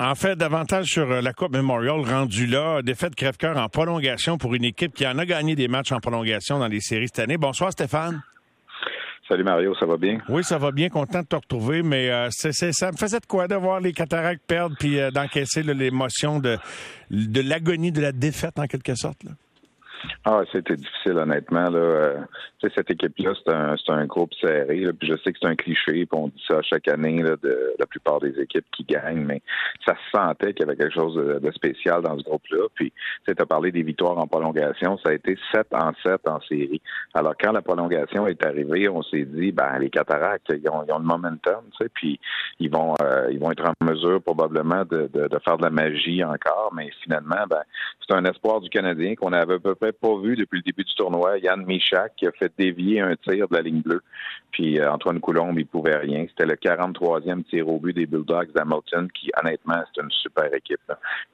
En fait, davantage sur euh, la Coupe Memorial rendue là, défaite crève-cœur en prolongation pour une équipe qui en a gagné des matchs en prolongation dans les séries cette année. Bonsoir Stéphane. Salut Mario, ça va bien? Oui, ça va bien, content de te retrouver, mais euh, c'est, ça me faisait de quoi de voir les cataractes perdre puis euh, d'encaisser l'émotion de, de l'agonie de la défaite en quelque sorte. Là? Ah, c'était difficile, honnêtement. Là. Euh, cette équipe-là, c'est un, un groupe serré. Là, puis je sais que c'est un cliché, puis on dit ça chaque année là, de la plupart des équipes qui gagnent, mais ça se sentait qu'il y avait quelque chose de, spécial dans ce groupe-là. Puis tu as parlé des victoires en prolongation, ça a été 7 en 7 en série. Alors quand la prolongation est arrivée, on s'est dit, ben les cataractes, ils ont, ils ont le momentum, puis ils vont euh, ils vont être en mesure probablement de, de, de, faire de la magie encore, mais finalement, ben c'est un espoir du Canadien qu'on avait à peu près pas vu depuis le début du tournoi. Yann Michak qui a fait dévier un tir de la ligne bleue. Puis euh, Antoine Coulombe, il pouvait rien. C'était le 43e tir au but des Bulldogs d'Hamilton, qui, honnêtement, c'est une super équipe.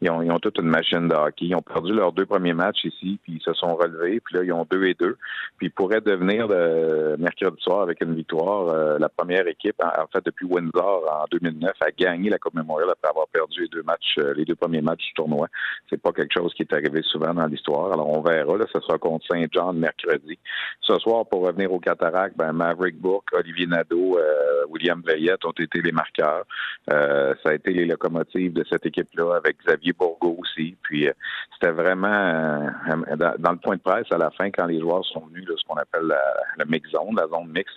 Ils ont, toute une machine de hockey. Ils ont perdu leurs deux premiers matchs ici, puis ils se sont relevés. Puis là, ils ont deux et deux. Puis ils pourraient devenir, le mercredi soir, avec une victoire, euh, la première équipe, en, fait, depuis Windsor en 2009, à gagner la Coupe Memorial après avoir perdu les deux matchs, euh, les deux premiers matchs du tournoi. C'est pas quelque chose qui est arrivé souvent dans l'histoire. Alors, on verra ce sera contre Saint-Jean mercredi. Ce soir, pour revenir au Cataract, ben, Maverick Bourque, Olivier Nadeau, euh, William Veillette ont été les marqueurs. Euh, ça a été les locomotives de cette équipe-là avec Xavier Bourgo aussi. Puis euh, c'était vraiment dans, le point de presse à la fin, quand les joueurs sont venus, ce qu'on appelle la, mix zone, la zone mix.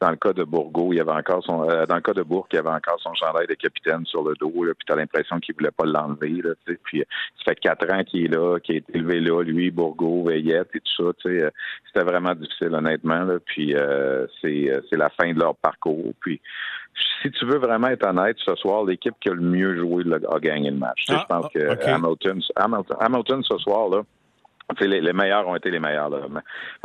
Dans le cas de Bourgo, il y avait encore son dans le cas de Bourque, il y avait encore son chandail de capitaine sur le dos. Là, puis t'as l'impression qu'il voulait pas l'enlever. Puis ça fait quatre ans qu'il est là, qu'il est élevé là, lui, Et tout ça. Euh, c'était vraiment difficile, honnêtement. Puis euh, euh, c'est la fin de leur parcours. Puis si tu veux vraiment être honnête, ce soir, l'équipe qui a le mieux joué a gagné le match. je ah, pense que Hamilton, Hamilton, Hamilton, ce soir, là, les, les, meilleurs ont été les meilleurs. Là.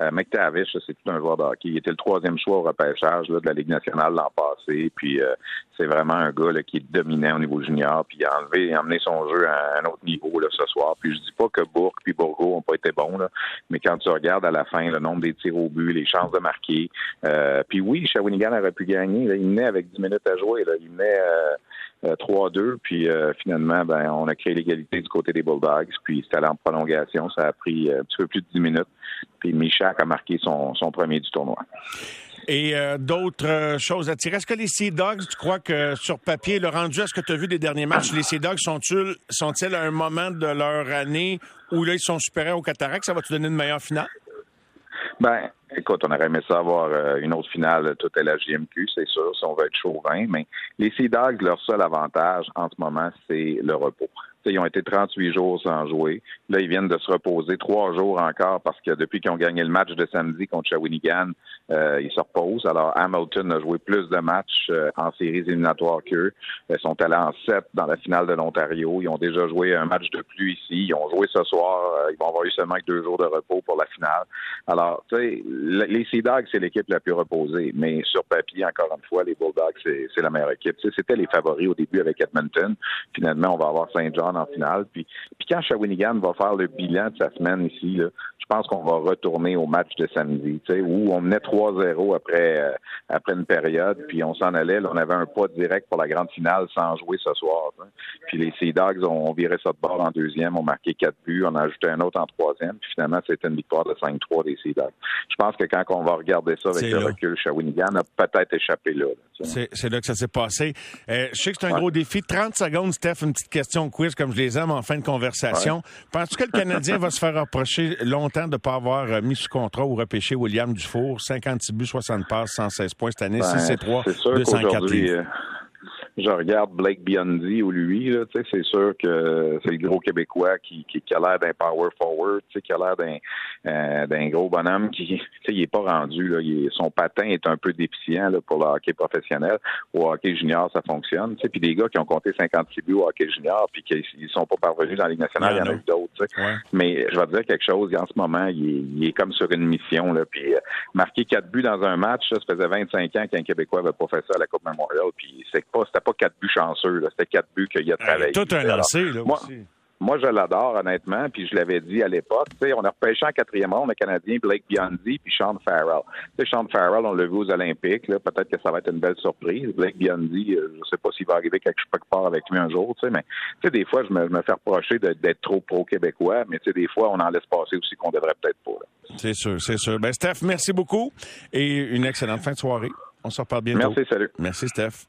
Euh, McTavish, c'est tout un joueur de hockey. Il était le troisième choix au repêchage là, de la Ligue nationale l'an passé. Puis euh, c'est vraiment un gars là, qui est dominant au niveau junior. Puis il a enlevé, a emmené son jeu à un autre niveau là, ce soir. Puis je dis pas que Bourque puis Bourgo ont pas été bons, là, mais quand tu regardes à la fin le nombre des tirs au but, les chances de marquer. Euh, puis oui, Shawinigan aurait pu gagner. Il menait avec 10 minutes à jouer. Là. Il menait 3-2. Euh, puis euh, finalement, ben, on a créé l'égalité du côté des Bulldogs. Puis c'était allé en prolongation. Ça a pris euh, un petit peu plus de 10 minutes. Puis Michak a marqué son, premier du tournoi. Et d'autres choses à tirer. Est-ce que les Sea Dogs, tu crois que sur papier, le rendu à ce que tu as vu des derniers matchs, les Sea Dogs sont-ils sont à un moment de leur année où là, ils sont supérieurs au Cataract? Ça va te donner une meilleure finale? Ben, écoute, on aurait aimé ça avoir euh, une autre finale toute à la JMQ, c'est sûr, si on veut être chauvin, mais les Sea leur seul avantage en ce moment, c'est le repos ils ont été 38 jours sans jouer. Là, ils viennent de se reposer trois jours encore parce que depuis qu'ils ont gagné le match de samedi contre Shawinigan, euh, ils se reposent. Alors, Hamilton a joué plus de matchs euh, en séries éliminatoires qu'eux. Ils sont allés en sept dans la finale de l'Ontario. Ils ont déjà joué un match de plus ici. Ils ont joué ce soir. Euh, ils vont avoir eu seulement deux jours de repos pour la finale. Alors, tu sais, les Sea Dogs, c'est l'équipe la plus reposée. Mais sur papier, encore une fois, les Bulldogs, c'est la meilleure équipe. C'était les favoris au début avec Edmonton. Finalement, on va avoir Saint John en finale. Puis, puis quand Shawinigan va faire le bilan de sa semaine ici, là, je pense qu'on va retourner au match de samedi, où on menait 3-0 après euh, après une période, puis on s'en allait. Là, on avait un pas direct pour la grande finale sans jouer ce soir. Puis les Sea Dogs ont, viré ça de bord en deuxième, ont marqué quatre buts, on a ajouté un autre en troisième, puis finalement, c'était une victoire de 5-3 des Sea Dogs. Je pense que quand on va regarder ça avec le recul, Shawinigan a peut-être échappé là. c'est là que ça s'est passé. Euh, je sais que c'est un gros défi. 30 secondes, Steph, une petite question quiz comme je les aime en fin de conversation. Penses-tu que le Canadien va se faire approcher longtemps de ne pas avoir euh, mis sous contrat ou repêché William Dufour? 56 buts, 60 passes, 116 points cette année, 6 et 3, 204 livres je regarde Blake Biondi ou lui, là, c'est sûr que c'est le gros Québécois qui, qui, a l'air d'un power forward, qui a l'air d'un euh, d'un gros bonhomme qui il est pas rendu. Là, son patin est un peu déficient là, pour le hockey professionnel. Au hockey junior, ça fonctionne. Puis des gars qui ont compté 56 buts au hockey junior puis qui ils sont pas parvenus dans la Ligue nationale, il y en a eu d'autres. Mais je vais te dire quelque chose, en ce moment, il est, comme sur une mission. Là, puis euh, marquer quatre buts dans un match, ça, faisait 25 ans qu'un Québécois avait pas fait ça à la Coupe Memorial. Puis c'est pas, c'était pas quatre buts chanceux, c'était quatre buts qu'il a travaillé. tout un lancé, là, aussi moi, je l'adore, honnêtement, puis je l'avais dit à l'époque. On a repêché en quatrième ronde le Canadien Blake Biondi puis Sean Farrell. Sean Farrell, on l'a vu aux Olympiques. Peut-être que ça va être une belle surprise. Blake Biondi, euh, je sais pas s'il va arriver quelque part avec lui un jour, mais des fois, je me, me fais reprocher d'être trop pro-québécois, mais des fois, on en laisse passer aussi qu'on devrait peut-être pas. C'est sûr, c'est sûr. Ben, Steph, merci beaucoup et une excellente fin de soirée. On se reparle bientôt. Merci, salut. Merci, Steph.